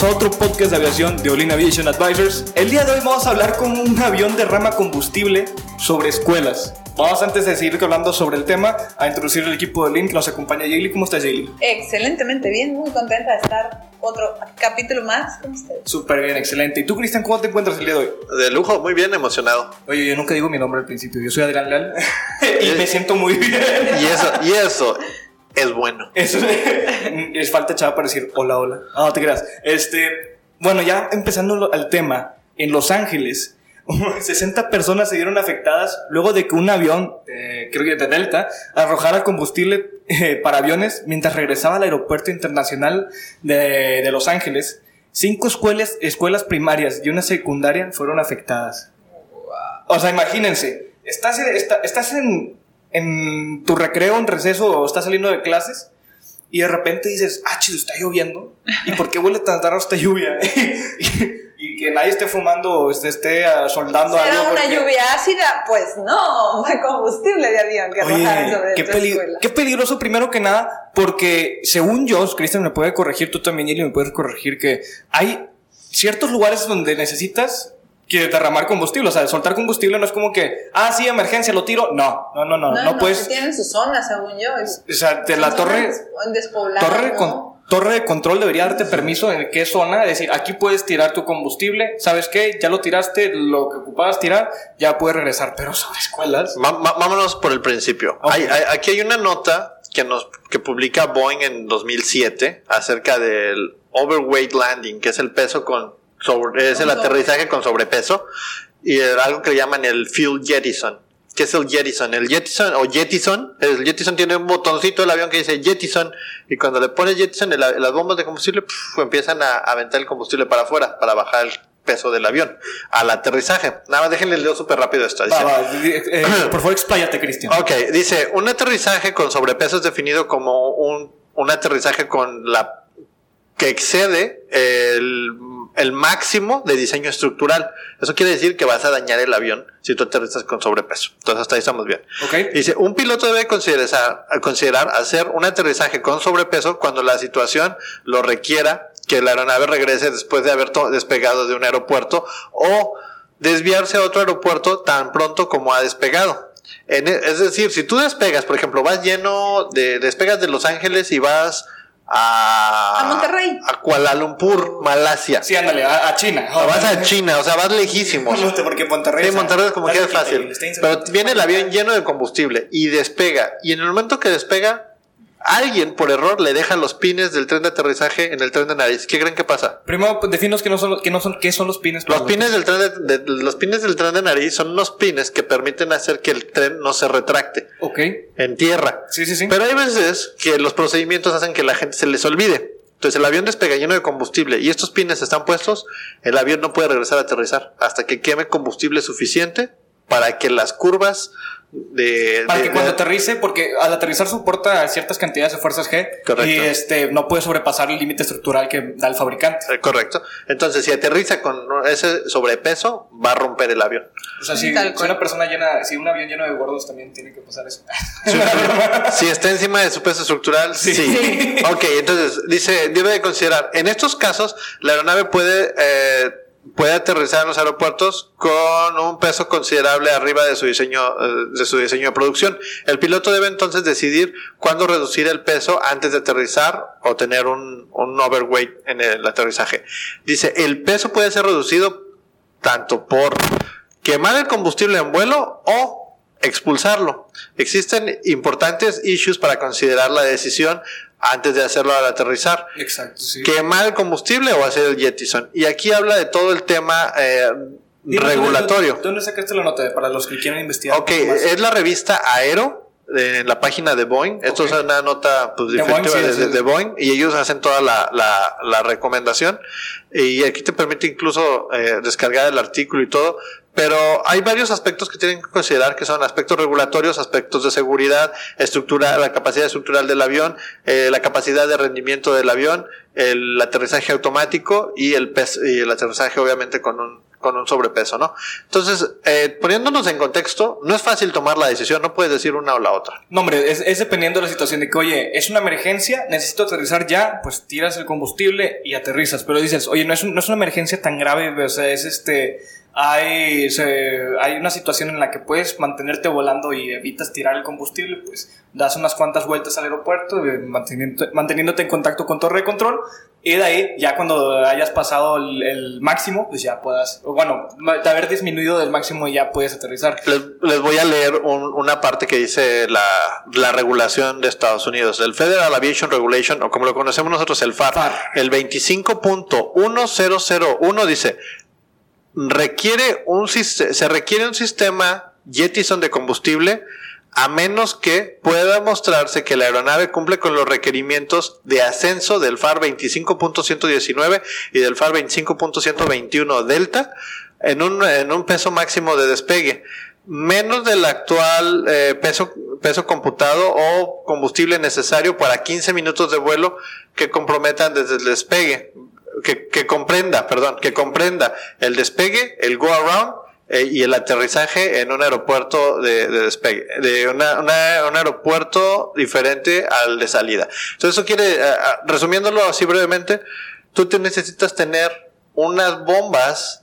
Bienvenidos a otro podcast de aviación de Olin Aviation Advisors. El día de hoy vamos a hablar con un avión de rama combustible sobre escuelas. Vamos antes de seguir hablando sobre el tema a introducir el equipo de Olin que nos acompaña. Jaylee, ¿cómo estás Jaylee? Excelentemente bien, muy contenta de estar otro capítulo más con ustedes. Súper bien, excelente. ¿Y tú, Cristian, cómo te encuentras el día de hoy? De lujo, muy bien, emocionado. Oye, yo nunca digo mi nombre al principio. Yo soy Adrián Leal y me siento muy bien. Y eso, y eso es bueno. Es falta chava para decir hola, hola. Ah, no te creas. Este, bueno, ya empezando al tema, en Los Ángeles, 60 personas se vieron afectadas luego de que un avión, creo que de Delta, arrojara combustible eh, para aviones mientras regresaba al aeropuerto internacional de, de Los Ángeles. Cinco escuelas, escuelas primarias y una secundaria fueron afectadas. O sea, imagínense, estás, estás en, en tu recreo, en receso o estás saliendo de clases y de repente dices, ah, chido, está lloviendo. ¿Y por qué huele tan raro esta lluvia? y, que nadie esté fumando o esté, esté soldando ¿Será algo. una lluvia ácida? Pues no, combustible de avión que Oye, sobre qué, qué peligroso primero que nada, porque según yo, Cristian me puede corregir, tú también, y me puedes corregir que hay ciertos lugares donde necesitas que derramar combustible. O sea, soltar combustible no es como que, ah, sí, emergencia, lo tiro. No, no, no, no. No, no, puedes. Tienen su zona, según yo. o sea, de la torre. Torre, con, torre de control debería darte permiso en qué zona. Es decir, aquí puedes tirar tu combustible. ¿Sabes qué? Ya lo tiraste, lo que ocupabas tirar, ya puedes regresar. Pero sobre escuelas. vámonos por el principio. aquí hay una nota que, nos, que publica Boeing en 2007 acerca del overweight landing, que es el peso con es el aterrizaje con sobrepeso y algo que le llaman el fuel jettison. ¿Qué es el jettison? El jettison o jettison, el jettison tiene un botoncito del avión que dice jettison y cuando le pones jettison las bombas de combustible empiezan a aventar el combustible para afuera para bajar el peso del avión al aterrizaje. Nada más déjenle leo súper rápido esto. Eh, eh, por favor, expláyate, Cristian. Ok, dice, un aterrizaje con sobrepeso es definido como un, un aterrizaje con la que excede el el máximo de diseño estructural. Eso quiere decir que vas a dañar el avión si tú aterrizas con sobrepeso. Entonces hasta ahí estamos bien. Dice, un piloto debe considerar, considerar hacer un aterrizaje con sobrepeso cuando la situación lo requiera, que la aeronave regrese después de haber despegado de un aeropuerto o desviarse a otro aeropuerto tan pronto como ha despegado. E, es decir, si tú despegas, por ejemplo, vas lleno de, despegas de Los Ángeles y vas a, a Monterrey. A Kuala Lumpur, Malasia. Sí, ándale, a, China. vas a China, o sea, vas lejísimos. No, porque Monterrey. Sí, Monterrey es como que es fácil. Pero viene el avión lleno de combustible y despega. Y en el momento que despega, alguien por error le deja los pines del tren de aterrizaje en el tren de nariz. ¿Qué creen que pasa? Primero, pues, definos que no son, que no son, ¿qué son los pines? Los pines del tren de, los pines del tren de nariz son unos pines que permiten hacer que el tren no se retracte. Ok. En tierra. Sí, sí, sí. Pero hay veces que los procedimientos hacen que la gente se les olvide. Entonces el avión despega lleno de combustible y estos pines están puestos, el avión no puede regresar a aterrizar hasta que queme combustible suficiente para que las curvas de, para que cuando aterrice, porque al aterrizar soporta ciertas cantidades de fuerzas G y este no puede sobrepasar el límite estructural que da el fabricante. Eh, correcto. Entonces, si aterriza con ese sobrepeso, va a romper el avión. O sea, si, una persona llena, si un avión lleno de gordos también tiene que pasar eso. si está encima de su peso estructural, sí. sí. ok, entonces dice, debe de considerar, en estos casos, la aeronave puede eh, puede aterrizar en los aeropuertos con un peso considerable arriba de su diseño eh, de su diseño de producción. El piloto debe entonces decidir cuándo reducir el peso antes de aterrizar o tener un, un overweight en el aterrizaje. Dice, el peso puede ser reducido tanto por quemar el combustible en vuelo o expulsarlo. Existen importantes issues para considerar la decisión antes de hacerlo al aterrizar. Exacto, sí. Quemar el combustible o hacer el jettison. Y aquí habla de todo el tema eh, regulatorio. ¿dónde, dónde sacaste la nota? Para los que quieran investigar. Ok, es la revista Aero. De- En la página de Boeing. Esto es una nota pues, De definitiva Boeing, de, sí, de- sí. de Boeing y ellos hacen toda la, la- la recomendación. Y aquí te permite incluso eh, descargar el artículo y todo. Pero hay varios aspectos que tienen que considerar que son aspectos regulatorios, aspectos de seguridad, estructura, la capacidad estructural del avión, eh, la capacidad de rendimiento del avión, el aterrizaje automático y el y el aterrizaje obviamente con un con un sobrepeso, ¿no? Entonces, eh, poniéndonos en contexto, no es fácil tomar la decisión, no puedes decir una o la otra. No, hombre, es, dependiendo de la situación de que, oye, es una emergencia, necesito aterrizar ya, pues tiras el combustible y aterrizas. Pero dices, oye, no es, un- una emergencia tan grave, o sea, es este. Hay, hay una situación en la que puedes mantenerte volando y evitas tirar el combustible, pues das unas cuantas vueltas al aeropuerto, eh, manteniéndote en contacto con torre de control, y de ahí, ya cuando hayas pasado el, el máximo, pues ya puedas, o bueno, de haber disminuido del máximo ya puedes aterrizar. Les, les voy a leer un- una parte que dice la, la regulación de Estados Unidos. El Federal Aviation Regulation, o como lo conocemos nosotros, el FAR, FAR. el 25.1001 dice, requiere un, se requiere un sistema Jettison de combustible a menos que pueda mostrarse que la aeronave cumple con los requerimientos de ascenso del FAR 25.119 y del FAR 25.121 Delta en un, en un peso máximo de despegue, menos del actual eh, peso, peso computado o combustible necesario para 15 minutos de vuelo que comprometan desde el despegue, que, que comprenda, perdón, que comprenda el despegue, el go around eh, y el aterrizaje en un aeropuerto de, de despegue, de una- una- un aeropuerto diferente al de salida. Entonces eso quiere, eh, ah, resumiéndolo así brevemente, tú te necesitas tener unas bombas,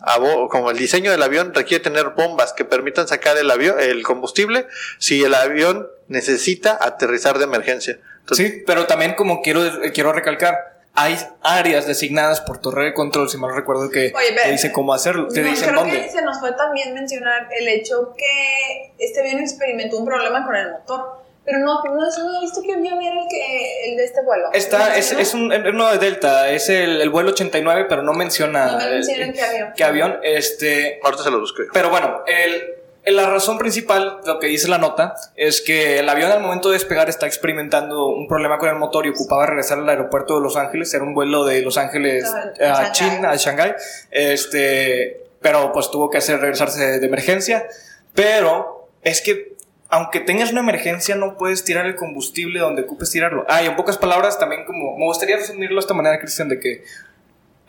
como el diseño del avión requiere tener bombas que permitan sacar el avión, el combustible, si el avión necesita aterrizar de emergencia. Sí, pero también como quiero, quiero recalcar, hay áreas designadas por torre de control, si mal recuerdo, que Oye, te dicen cómo hacerlo, te No, dicen creo dónde. que se nos fue también mencionar el hecho que este avión experimentó un problema con el motor. Pero no, no, no he visto que avión era el, que, el de este vuelo. Está, ¿No? es, es un es uno de Delta, es el, el vuelo 89, pero no menciona, No me mencionan qué avión. qué avión, este, ahorita se lo busco. yo. Pero bueno, el- la razón principal, lo que dice la nota, es que el avión al momento de despegar está experimentando un problema con el motor y ocupaba regresar al aeropuerto de Los Ángeles. Era un vuelo de Los Ángeles Ah, a. China, a Shanghái. Este, pero pues tuvo que hacer regresarse de emergencia. Pero es que aunque tengas una emergencia, no puedes tirar el combustible donde ocupes tirarlo. Ah, y en pocas palabras, también como me gustaría resumirlo de esta manera, Cristian, de que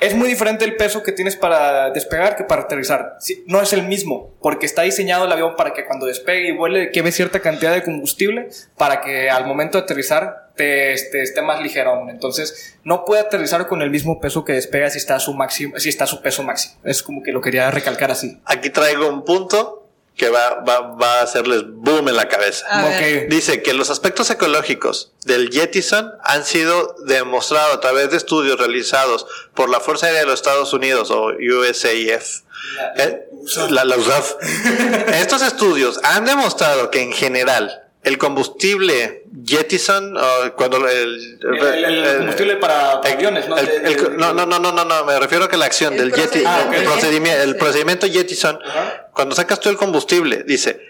es muy diferente el peso que tienes para despegar que para aterrizar. Sí, no es el mismo, porque está diseñado el avión para que cuando despegue y vuele queme cierta cantidad de combustible para que al momento de aterrizar te, este, esté más ligero aún. Entonces, no puede aterrizar con el mismo peso que despega si está a su máximo, si está a su peso máximo. Es como que lo quería recalcar así. Aquí traigo un punto que va, va, va a hacerles boom en la cabeza. Dice que los aspectos ecológicos del Jettison han sido demostrados a través de estudios realizados por la Fuerza Aérea de los Estados Unidos o USAF. Eh, la, la USAF. Estos estudios han demostrado que en general el combustible Jettison, o cuando el, El, el- el combustible para, para el- aviones, ¿no? no, no, no, no, no, no, me refiero a que la acción El del procedimiento. el, Ah, procedimiento, el procedimiento Jettison. Cuando sacas tú el combustible, dice,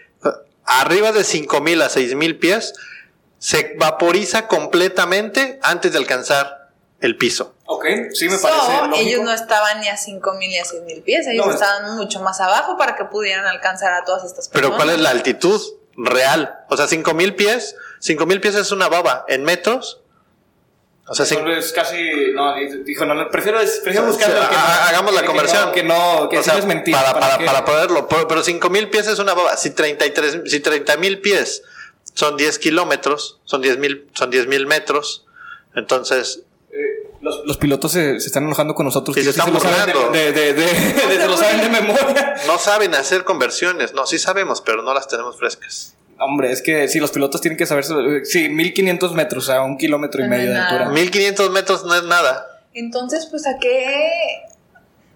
arriba de 5000 a 6000 pies, se vaporiza completamente antes de alcanzar el piso. Ok, sí me So, parece lógico. ellos no estaban ni a 5.000 ni a 6.000 pies, ellos No, estaban mucho más abajo para que pudieran alcanzar a todas estas Pero personas. ¿cuál es la altitud real? O sea, 5000 pies, 5000 pies es una baba en metros. O sea, cin- Entonces casi, no, dijo, no, prefiero, prefiero Sí, buscar sí, algo que ha- no- hagamos la que- conversión. Que no, que O sí sea, es mentira. Para, para, para poderlo. Pero, pero 5000 pies es una baba. Si 33, si 30 mil pies son 10 kilómetros, son 10 mil, son 10 mil metros. Entonces, eh, los, los pilotos se, se están enojando con nosotros. Sí, que se sí están burlando. de, de, de, de- de- se lo saben de memoria. no saben hacer conversiones. No, sí sabemos, pero no las tenemos frescas. Hombre, es que si los pilotos tienen que saber, sí, 1500 metros, o sea, un kilómetro y No medio de altura. 1500 metros no es nada. Entonces, pues, ¿a qué?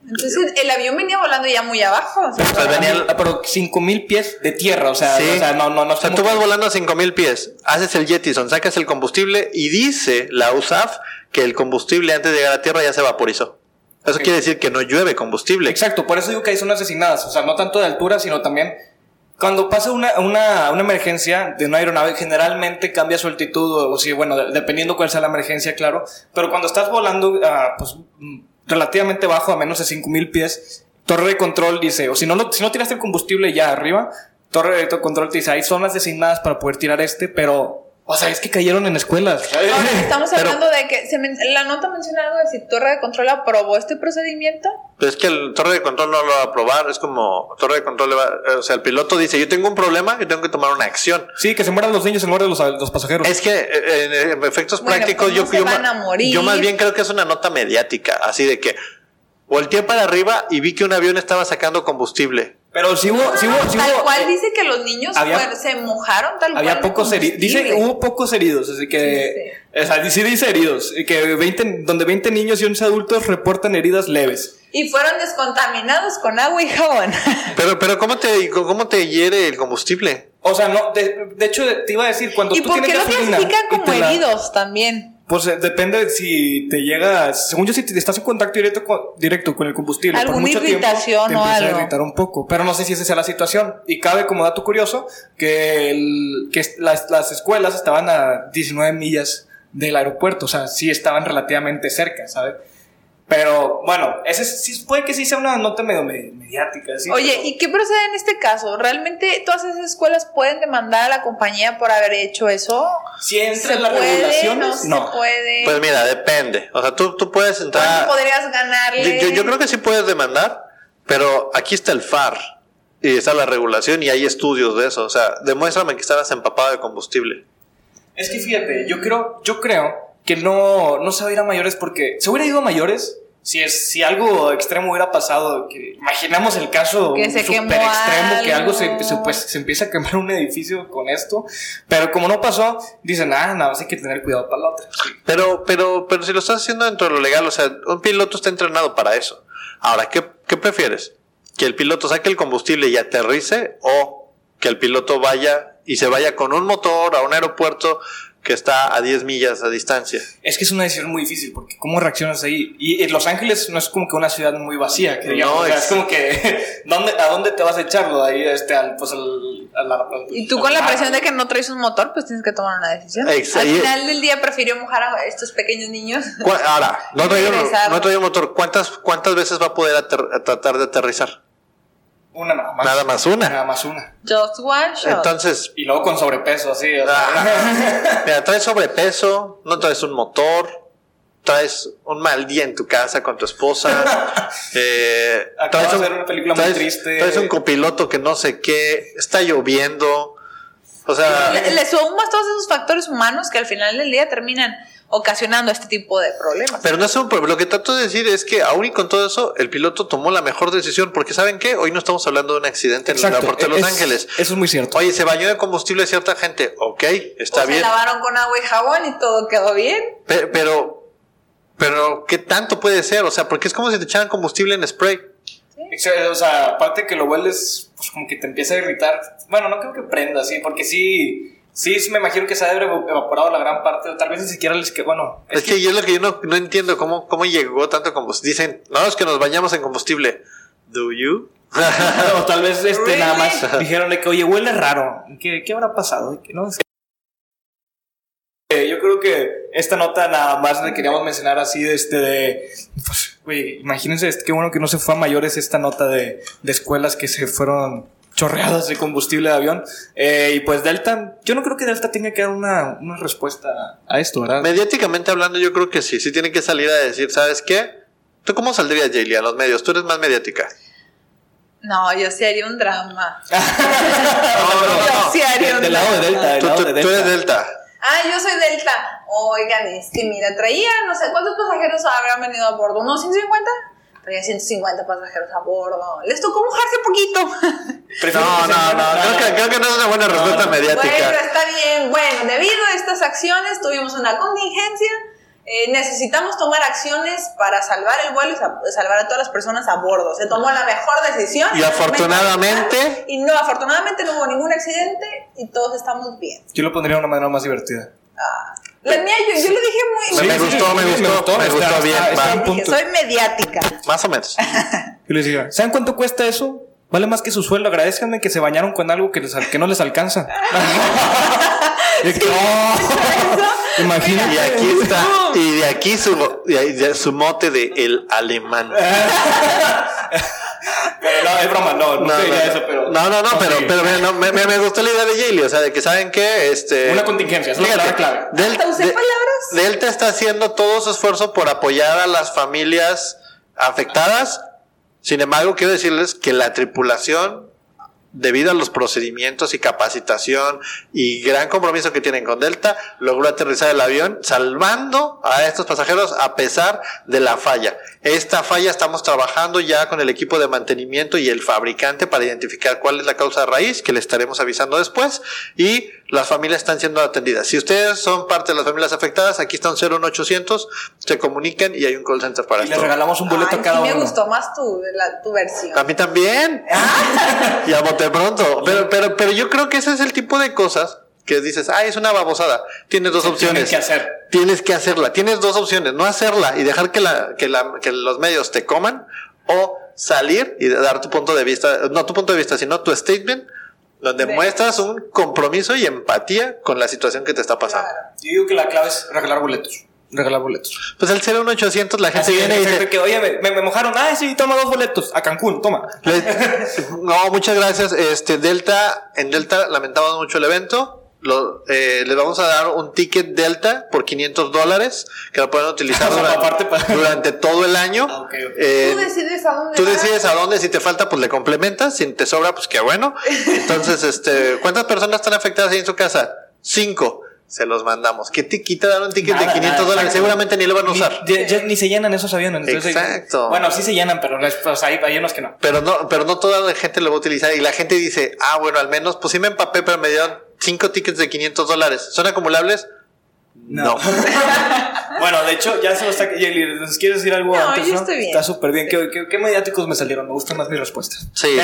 Entonces el avión venía volando ya muy abajo. o sea, O sea, venía el- pero 5000 pies de tierra, o sea, Sí. o sea no, no, no. O sea, tú vas volando a 5000 pies, haces el jetison, sacas el combustible y dice la USAF que el combustible antes de llegar a tierra ya se vaporizó. Eso quiere decir que no llueve combustible. Exacto, por eso digo que hay zonas designadas, o sea, no tanto de altura, sino también cuando pasa una, una, una emergencia de una aeronave, generalmente cambia su altitud, o, o sí, bueno, de- dependiendo cuál sea la emergencia, claro, pero cuando estás volando, ah, pues, mm, relativamente bajo, a menos de 5000 pies, torre de control dice, o si no, lo- si no tiraste el combustible ya arriba, torre de control te dice, hay zonas designadas para poder tirar este, pero, o sea, es que cayeron en escuelas. Ahora, estamos Pero- hablando de que se men- la nota menciona algo de si Torre de Control aprobó este procedimiento. Pero es que el torre de control no lo va a aprobar, es como torre de control, le va- eh, o sea, el piloto dice, yo tengo un problema, yo tengo que tomar una acción. Sí, que se mueran los niños en lugar de los, los pasajeros. Es que eh, en, en efectos Bueno, prácticos pues yo, se yo van ma- a morir. yo más bien creo que es una nota mediática, así de que volteé para arriba y vi que un avión estaba sacando combustible. Pero sí hubo, sí hubo, sí tal hubo- cual dice que los niños había- fueron- se mojaron tal Había cual. pocos heridos. Dice que hubo pocos heridos, así que. O sea, sí dice heridos. y Que 20, donde 20 niños y 11 adultos reportan heridas leves. Y fueron descontaminados con agua y jabón. Pero, pero ¿cómo te, cómo te hiere el combustible? O sea, no, de, de hecho, te iba a decir, cuando ¿Y tú por qué lo clasifican como la- heridos también? Pues eh, depende de si te llega. Según yo, si te estás en contacto directo con, directo con el combustible. por ¿Alguna mucho tiempo, irritación te o algo? a irritar un poco. Pero no sé si esa sea la situación. Y cabe como dato curioso que, el- que las, las escuelas estaban a 19 millas del aeropuerto. O sea, sí estaban relativamente cerca, ¿sabes? Pero bueno, ese es- sí, puede que sí sea una nota medio me- mediática. ¿sí? Oye, ¿y qué procede en este caso? ¿Realmente todas esas escuelas pueden demandar a la compañía por haber hecho eso? si entra ¿Se en las puede? regulaciones, ¿No, no. se puede? Pues mira, depende. O sea, tú, tú puedes ¿Cuánto entrar... podrías ganarle? Yo creo que sí puedes demandar, pero aquí está el FAR y está la regulación y hay estudios de eso. O sea, demuéstrame que estabas empapado de combustible. Es que fíjate, yo creo, yo creo que no, no se va a ir a mayores porque se hubiera ido a mayores si es si algo extremo hubiera pasado. Que imaginamos el caso Que se súper quemó extremo que algo se, pues, se empieza a quemar un edificio con esto, pero como no pasó, dicen ah nada más hay que tener cuidado para la otra. Sí. Pero, pero, pero si lo estás haciendo dentro de lo legal, o sea, un piloto está entrenado para eso. Ahora, ¿qué, qué prefieres? ¿Que el piloto saque el combustible y aterrice o que el piloto vaya y se vaya con un motor a un aeropuerto que está a 10 millas a distancia? Es que es una decisión muy difícil porque cómo reaccionas ahí y, Los Ángeles no es como que una ciudad muy vacía, que digamos, No, o sea, es- es como que ¿dónde, a dónde te vas a echarlo ahí este al pues al, al- al- Y tú al con la mar? presión de que no traes un motor, pues tienes que tomar una decisión. Ex- Al final del día prefirió mojar a estos pequeños niños. ¿Cu- Ahora, no traía, un- Regresar. no un motor. ¿Cuántas, ¿Cuántas veces va a poder ater- a tratar de aterrizar? Una nada más. Nada más una. Nada más una. Just one shot. Entonces, Y luego con sobrepeso, así. o sea. ah, mira, traes sobrepeso, no traes un motor, traes un mal día en tu casa con tu esposa, eh, Acabas traes, de ver una película muy triste. traes un copiloto que no sé qué, está lloviendo, o sea, Le, le sumas todos esos factores humanos que al final del día terminan ocasionando este tipo de problemas. pero no es un problema. Lo que trato de decir es que aún y con todo eso, el piloto tomó la mejor decisión, porque ¿saben qué? Hoy no estamos hablando de un accidente en el aeropuerto de Los es- Ángeles. Eso es muy cierto. Oye, se bañó de combustible cierta gente. Ok, está O bien. Se lavaron con agua y jabón y todo quedó bien. Pe- Pero, pero, ¿qué tanto puede ser? O sea, porque es como si te echaran combustible en spray. Exa- O sea, aparte que lo hueles, pues como que te empieza a irritar. Bueno, no creo que prenda, sí, porque sí. Sí, sí me imagino que se ha de haber evaporado la gran parte, tal vez ni siquiera les que bueno, Es, que yo es lo que yo no, no entiendo, ¿cómo, cómo llegó tanto combustible. Dicen, no, es que nos bañamos en combustible. ¿Do you? o tal vez este Really? nada más dijeron de que oye huele raro, ¿qué, qué habrá pasado? Que no sé. Eh, Yo creo que esta nota nada más le queríamos mencionar así de este de pues, güey, imagínense qué bueno que no se fue a mayores esta nota de, de escuelas que se fueron chorreadas de combustible de avión. Eh, y pues Delta, yo no creo que Delta tenga que dar una, una respuesta a esto, ¿verdad? Mediáticamente hablando, yo creo que sí. Sí tiene que salir a decir, ¿sabes qué? ¿Tú cómo saldrías, Jaylee, a los medios? Tú eres más mediática. No, yo sí haría un drama. No, no, Yo sí haría Del- un del lado de drama. Delta, del Tú, lado tú- de tú Delta. eres Delta. Ah, yo soy Delta. Oigan, es que mira, traía, no sé, ¿cuántos pasajeros habrán venido a bordo? ¿Unos 150? Traía 150 pasajeros a bordo. Les tocó mojarse poquito. No, no, no, creo que, creo que no es una buena respuesta no. mediática. Bueno, está bien. Bueno, debido a estas acciones tuvimos una contingencia. eh, necesitamos tomar acciones para salvar el vuelo y sa- salvar a todas las personas a bordo. Se tomó la mejor decisión. Y afortunadamente- Y no, afortunadamente no hubo ningún accidente y todos estamos bien. Yo lo pondría de una manera más divertida. Ah, la mía, yo, yo lo dije muy... Me- me gustó, me gustó, me gustó bien, está Dije, soy mediática. Más o menos. Yo les digo, ¿saben cuánto cuesta eso? Vale más que su sueldo. Agradezcanme que se bañaron con algo que, les que no les alcanza. Y que, oh, Imagínate. Y aquí está, y de aquí su, y ahí de su mote de el alemán. Pero no, es broma, no, no, No, no, eso, pero. no, no, no, pero, sí. pero mira, no, me, me- me gustó la idea de Jaylee, o sea, de que saben que este Una contingencia, es la palabra clave. Del- Hasta usé de- palabras. Delta está haciendo todo su esfuerzo por apoyar a las familias afectadas. Sin embargo, quiero decirles que la tripulación, debido a los procedimientos y capacitación y gran compromiso que tienen con Delta, logró aterrizar el avión salvando a estos pasajeros a pesar de la falla. Esta falla estamos trabajando ya con el equipo de mantenimiento y el fabricante para identificar cuál es la causa raíz, que le estaremos avisando después, y las familias están siendo atendidas. Si ustedes son parte de las familias afectadas, aquí está un 01800, se comunican y hay un call center para Y les regalamos un boleto Ay, a cada sí me uno. gustó más tu, la- tu versión. A mí también. y a bote pronto. Pero, pero, pero yo creo que ese es el tipo de cosas que dices, ah, es una babosada. Tienes dos Se opciones. tienen que hacer. Tienes que hacerla. Tienes dos opciones. No hacerla y dejar que, la, que, la, que los medios te coman o salir y dar tu punto de vista, no tu punto de vista, sino tu statement, donde De- muestras un compromiso y empatía con la situación que te está pasando. Claro. Yo digo que la clave es regalar boletos. Regalar boletos. Pues el 01800 la gente Así viene y dice, que, oye, me, mojaron. Ah, sí, toma dos boletos. A Cancún, toma. No, muchas gracias. Este Delta, en Delta lamentamos mucho el evento. Lo, eh, les vamos a dar un ticket Delta por 500 dólares que lo pueden utilizar O sea, durante, aparte para- durante todo el año. Ah. Eh, Tú decides a dónde tú decides a dónde, si te falta, pues le complementas, si te sobra, pues qué bueno. Entonces, este, ¿cuántas personas están afectadas ahí en su casa? Cinco. Se los mandamos. ¿Qué te quita dar un ticket Nada, de 500 nada, dólares? exacto. Seguramente ni lo van a Ni, usar. ya- ya ni se llenan esos aviones. entonces- Exacto. Bueno, sí se llenan, pero es- pues, hay, hay unos que no. Pero no, pero no toda la gente lo va a utilizar. Y la gente dice, ah, bueno, al menos, pues sí me empapé, pero me dieron cinco tickets de 500 dólares. ¿Son acumulables? No. Bueno, de hecho, ya se lo está. Yeli, ¿nos ¿quieres decir algo No, antes? yo estoy bien. Está súper bien. ¿Qué, qué, qué mediáticos me salieron? Me gustan más mis respuestas. Sí.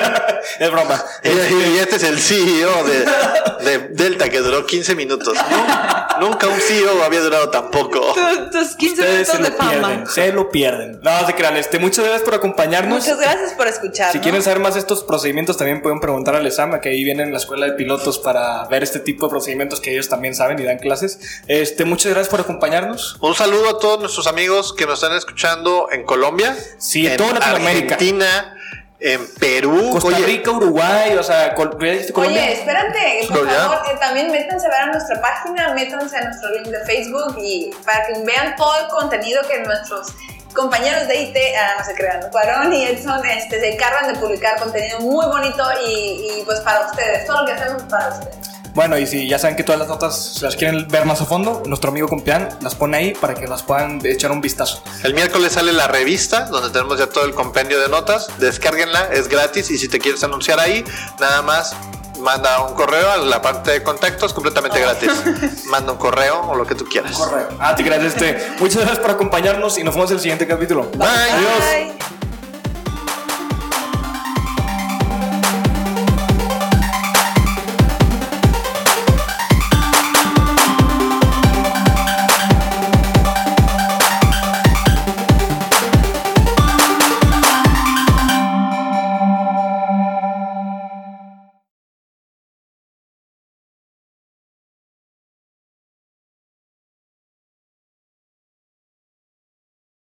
es broma. y, y este es el CEO de, de Delta que duró 15 minutos. Nu- Nunca un CEO había durado tan poco. Tu- Tus 15 Ustedes se minutos de lo fama. pierden. Se lo pierden. No, se crean. Este, muchas gracias por acompañarnos. Muchas gracias por escuchar. Si quieren saber más de estos procedimientos, también pueden preguntar al ESAMA, que ahí vienen en la escuela de pilotos para ver este tipo de procedimientos que ellos también saben y dan clases. Este, muchas gracias por acompañarnos. Un saludo a todos nuestros amigos que nos están escuchando en Colombia, Sí, en toda Latinoamérica. Argentina, en Perú. Costa Oye, Rica, Uruguay, o sea, Col- ¿ya dijiste Colombia? Oye, espérate, por favor, eh, también métanse a ver a nuestra página, métanse a nuestro link de Facebook y para que vean todo el contenido que nuestros compañeros de IT, ah, no se crean, Cuarón y Edson este, se encargan de publicar contenido muy bonito y, y, pues para ustedes, todo lo que hacemos para ustedes. Bueno, y si ya saben que todas las notas si las quieren ver más a fondo, nuestro amigo Compián las pone ahí para que las puedan echar un vistazo. El miércoles sale la revista donde tenemos ya todo el compendio de notas. Descárguenla, es gratis y si te quieres anunciar ahí, nada más manda un correo a la parte de contactos completamente gratis. Manda un correo o lo que tú quieras. Correcto. Ah, te creas, este. Muchas gracias por acompañarnos y nos vemos en el siguiente capítulo. Bye. Adiós.